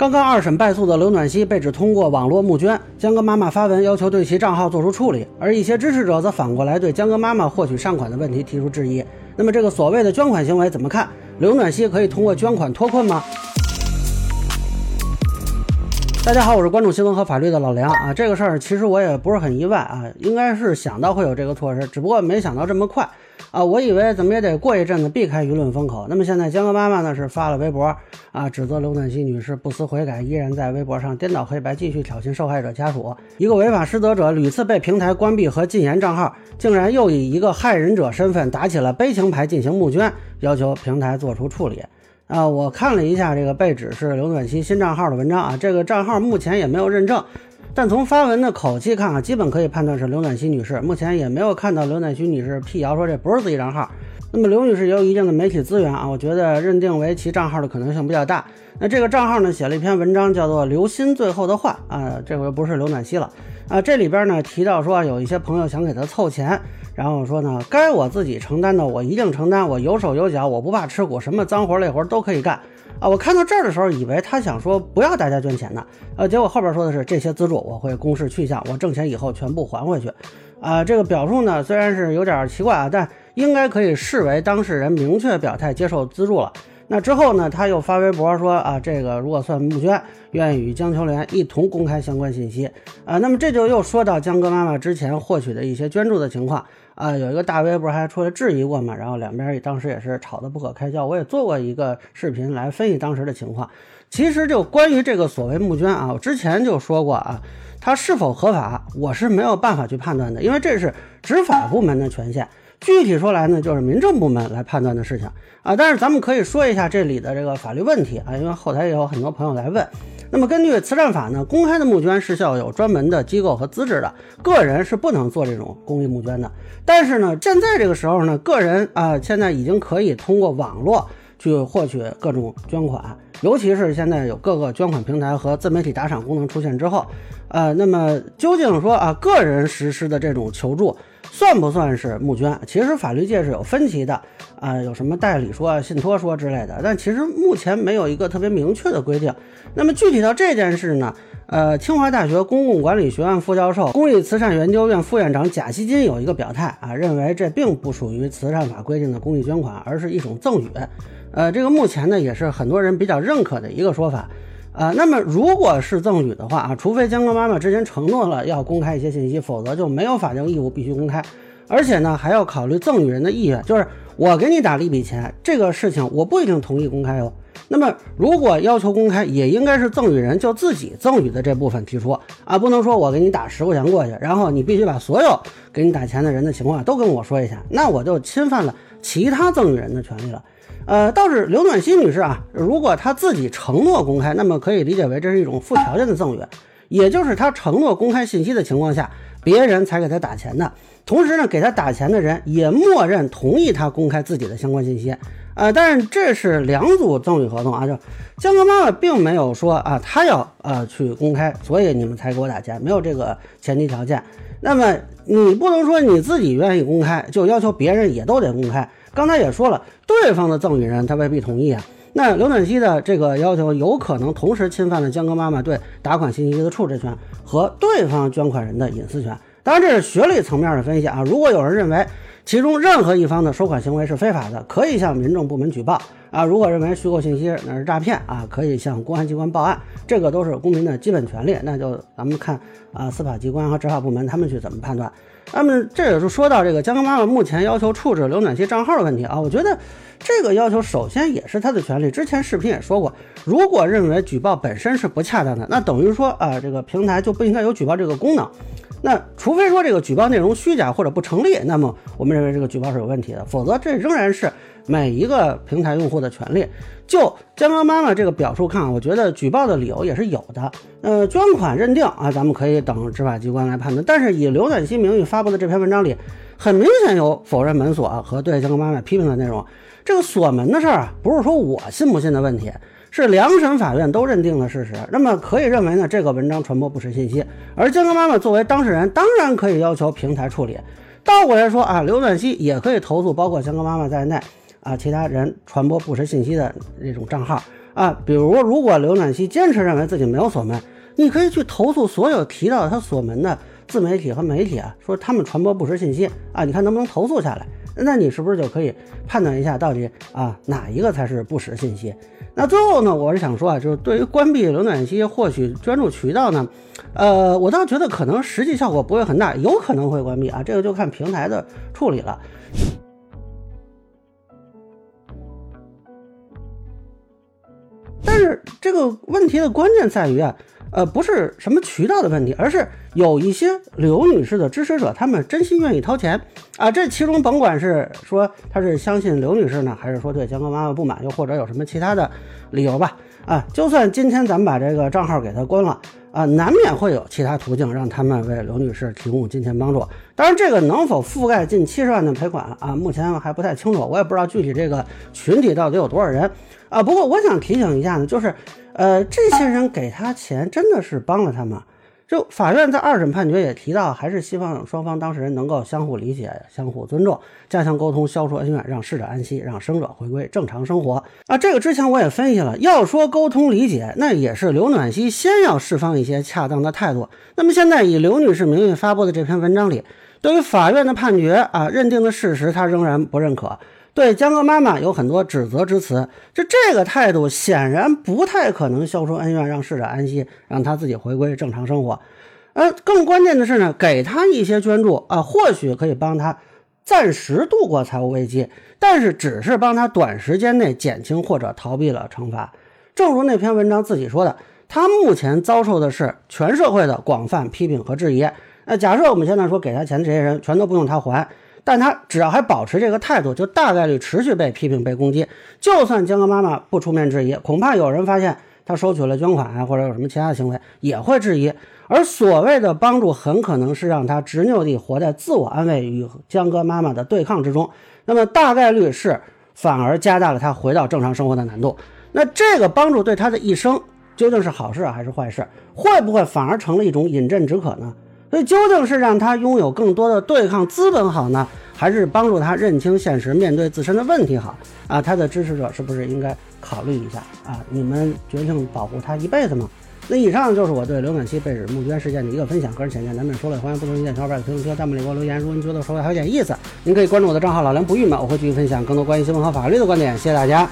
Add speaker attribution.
Speaker 1: 刚刚二审败诉的刘暖希被指通过网络募捐，江歌妈妈发文要求对其账号做出处理，而一些支持者则反过来对江歌妈妈获取善款的问题提出质疑。那么这个所谓的捐款行为怎么看？刘暖希可以通过捐款脱困吗？大家好，我是关注新闻和法律的老梁啊。这个事儿其实我也不是很意外啊，应该是想到会有这个措施，只不过没想到这么快啊。我以为怎么也得过一阵子避开舆论风口。那么现在江哥妈妈呢是发了微博啊，指责刘暖希女士不思悔改，依然在微博上颠倒黑白，继续挑衅受害者家属。一个违法失责者屡次被平台关闭和禁言账号，竟然又以一个害人者身份打起了悲情牌进行募捐，要求平台做出处理。啊，我看了一下这个被指是刘暖希新账号的文章啊，这个账号目前也没有认证，但从发文的口气看啊，基本可以判断是刘暖希女士。目前也没有看到刘暖希女士辟谣说这不是自己账号。那么刘女士也有一定的媒体资源啊，我觉得认定为其账号的可能性比较大。那这个账号呢，写了一篇文章，叫做《刘鑫最后的话》啊，这回不是刘暖希了啊。这里边呢提到说，有一些朋友想给他凑钱。然后说呢，该我自己承担的，我一定承担。我有手有脚，我不怕吃苦，什么脏活累活都可以干啊！我看到这儿的时候，以为他想说不要大家捐钱呢，呃，结果后边说的是这些资助我会公示去向，我挣钱以后全部还回去。啊，这个表述呢虽然是有点奇怪啊，但应该可以视为当事人明确表态接受资助了。那之后呢，他又发微博说啊，这个如果算募捐，愿意与江秋莲一同公开相关信息啊。那么这就又说到江哥妈妈之前获取的一些捐助的情况啊。有一个大 V 不是还出来质疑过嘛？然后两边当时也是吵得不可开交。我也做过一个视频来分析当时的情况。其实就关于这个所谓募捐啊，我之前就说过啊，它是否合法，我是没有办法去判断的，因为这是执法部门的权限。具体说来呢，就是民政部门来判断的事情啊。但是咱们可以说一下这里的这个法律问题啊，因为后台也有很多朋友来问。那么根据慈善法呢，公开的募捐是需要有专门的机构和资质的，个人是不能做这种公益募捐的。但是呢，现在这个时候呢，个人啊，现在已经可以通过网络去获取各种捐款，尤其是现在有各个捐款平台和自媒体打赏功能出现之后，呃，那么究竟说啊，个人实施的这种求助。算不算是募捐？其实法律界是有分歧的啊，有什么代理说、信托说之类的，但其实目前没有一个特别明确的规定。那么具体到这件事呢？呃，清华大学公共管理学院副教授、公益慈善研究院副院长贾希金有一个表态啊，认为这并不属于慈善法规定的公益捐款，而是一种赠与。呃，这个目前呢也是很多人比较认可的一个说法。啊，那么如果是赠与的话啊，除非江哥妈妈之前承诺了要公开一些信息，否则就没有法定义务必须公开。而且呢，还要考虑赠与人的意愿，就是我给你打了一笔钱，这个事情我不一定同意公开哦。那么如果要求公开，也应该是赠与人就自己赠与的这部分提出啊，不能说我给你打十块钱过去，然后你必须把所有给你打钱的人的情况都跟我说一下，那我就侵犯了其他赠与人的权利了。呃，倒是刘暖心女士啊，如果她自己承诺公开，那么可以理解为这是一种附条件的赠与，也就是她承诺公开信息的情况下，别人才给她打钱的。同时呢，给她打钱的人也默认同意她公开自己的相关信息。呃，但是这是两组赠与合同啊，就江歌妈妈并没有说啊，她要呃去公开，所以你们才给我打钱，没有这个前提条件。那么你不能说你自己愿意公开，就要求别人也都得公开。刚才也说了，对方的赠与人他未必同意啊。那刘暖希的这个要求有可能同时侵犯了江哥妈妈对打款信息的处置权和对方捐款人的隐私权。当然，这是学理层面的分析啊。如果有人认为其中任何一方的收款行为是非法的，可以向民政部门举报啊。如果认为虚构信息那是诈骗啊，可以向公安机关报案，这个都是公民的基本权利。那就咱们看啊，司法机关和执法部门他们去怎么判断。那么这也是说到这个江歌妈妈目前要求处置刘暖希账号的问题啊，我觉得这个要求首先也是她的权利。之前视频也说过，如果认为举报本身是不恰当的，那等于说啊，这个平台就不应该有举报这个功能。那除非说这个举报内容虚假或者不成立，那么我们认为这个举报是有问题的，否则这仍然是每一个平台用户的权利。就江歌妈妈这个表述看，我觉得举报的理由也是有的。呃，捐款认定啊，咱们可以等执法机关来判断。但是以刘暖希名义发发布的这篇文章里，很明显有否认门锁和对江哥妈妈批评的内容。这个锁门的事儿啊，不是说我信不信的问题。是两审法院都认定的事实，那么可以认为呢，这个文章传播不实信息，而江歌妈妈作为当事人，当然可以要求平台处理。倒过来说啊，刘暖希也可以投诉，包括江歌妈妈在内啊，其他人传播不实信息的这种账号啊。比如，如果刘暖熙坚持认为自己没有锁门，你可以去投诉所有提到他锁门的自媒体和媒体啊，说他们传播不实信息啊，你看能不能投诉下来？那你是不是就可以判断一下到底啊哪一个才是不实信息？那最后呢，我是想说啊，就是对于关闭浏览器获取捐助渠道呢，呃，我倒觉得可能实际效果不会很大，有可能会关闭啊，这个就看平台的处理了。这个问题的关键在于啊。呃，不是什么渠道的问题，而是有一些刘女士的支持者，他们真心愿意掏钱啊。这其中甭管是说他是相信刘女士呢，还是说对江哥妈妈不满，又或者有什么其他的理由吧，啊，就算今天咱们把这个账号给他关了啊，难免会有其他途径让他们为刘女士提供金钱帮助。当然，这个能否覆盖近七十万的赔款啊，目前还不太清楚，我也不知道具体这个群体到底有多少人啊。不过我想提醒一下呢，就是。呃，这些人给他钱真的是帮了他吗？就法院在二审判决也提到，还是希望双方当事人能够相互理解、相互尊重，加强沟通，消除恩怨，让逝者安息，让生者回归正常生活。啊，这个之前我也分析了，要说沟通理解，那也是刘暖熙先要释放一些恰当的态度。那么现在以刘女士名义发布的这篇文章里，对于法院的判决啊，认定的事实，他仍然不认可。对江哥妈妈有很多指责之词，就这个态度显然不太可能消除恩怨，让逝者安息，让他自己回归正常生活。呃，更关键的是呢，给他一些捐助啊，或许可以帮他暂时度过财务危机，但是只是帮他短时间内减轻或者逃避了惩罚。正如那篇文章自己说的，他目前遭受的是全社会的广泛批评和质疑。那假设我们现在说给他钱的这些人全都不用他还。但他只要还保持这个态度，就大概率持续被批评、被攻击。就算江哥妈妈不出面质疑，恐怕有人发现他收取了捐款啊，或者有什么其他的行为，也会质疑。而所谓的帮助，很可能是让他执拗地活在自我安慰与江哥妈妈的对抗之中。那么大概率是反而加大了他回到正常生活的难度。那这个帮助对他的一生究竟是好事还是坏事？会不会反而成了一种饮鸩止渴呢？所以究竟是让他拥有更多的对抗资本好呢，还是帮助他认清现实、面对自身的问题好啊？他的支持者是不是应该考虑一下啊？你们决定保护他一辈子吗？那以上就是我对刘暖七被指募捐事件的一个分享，个人浅见难免说了，欢迎不同意见小伙伴在评论区、弹幕里给我留言。如果您觉得说的还有点意思，您可以关注我的账号老梁不郁闷，我会继续分享更多关于新闻和法律的观点。谢谢大家。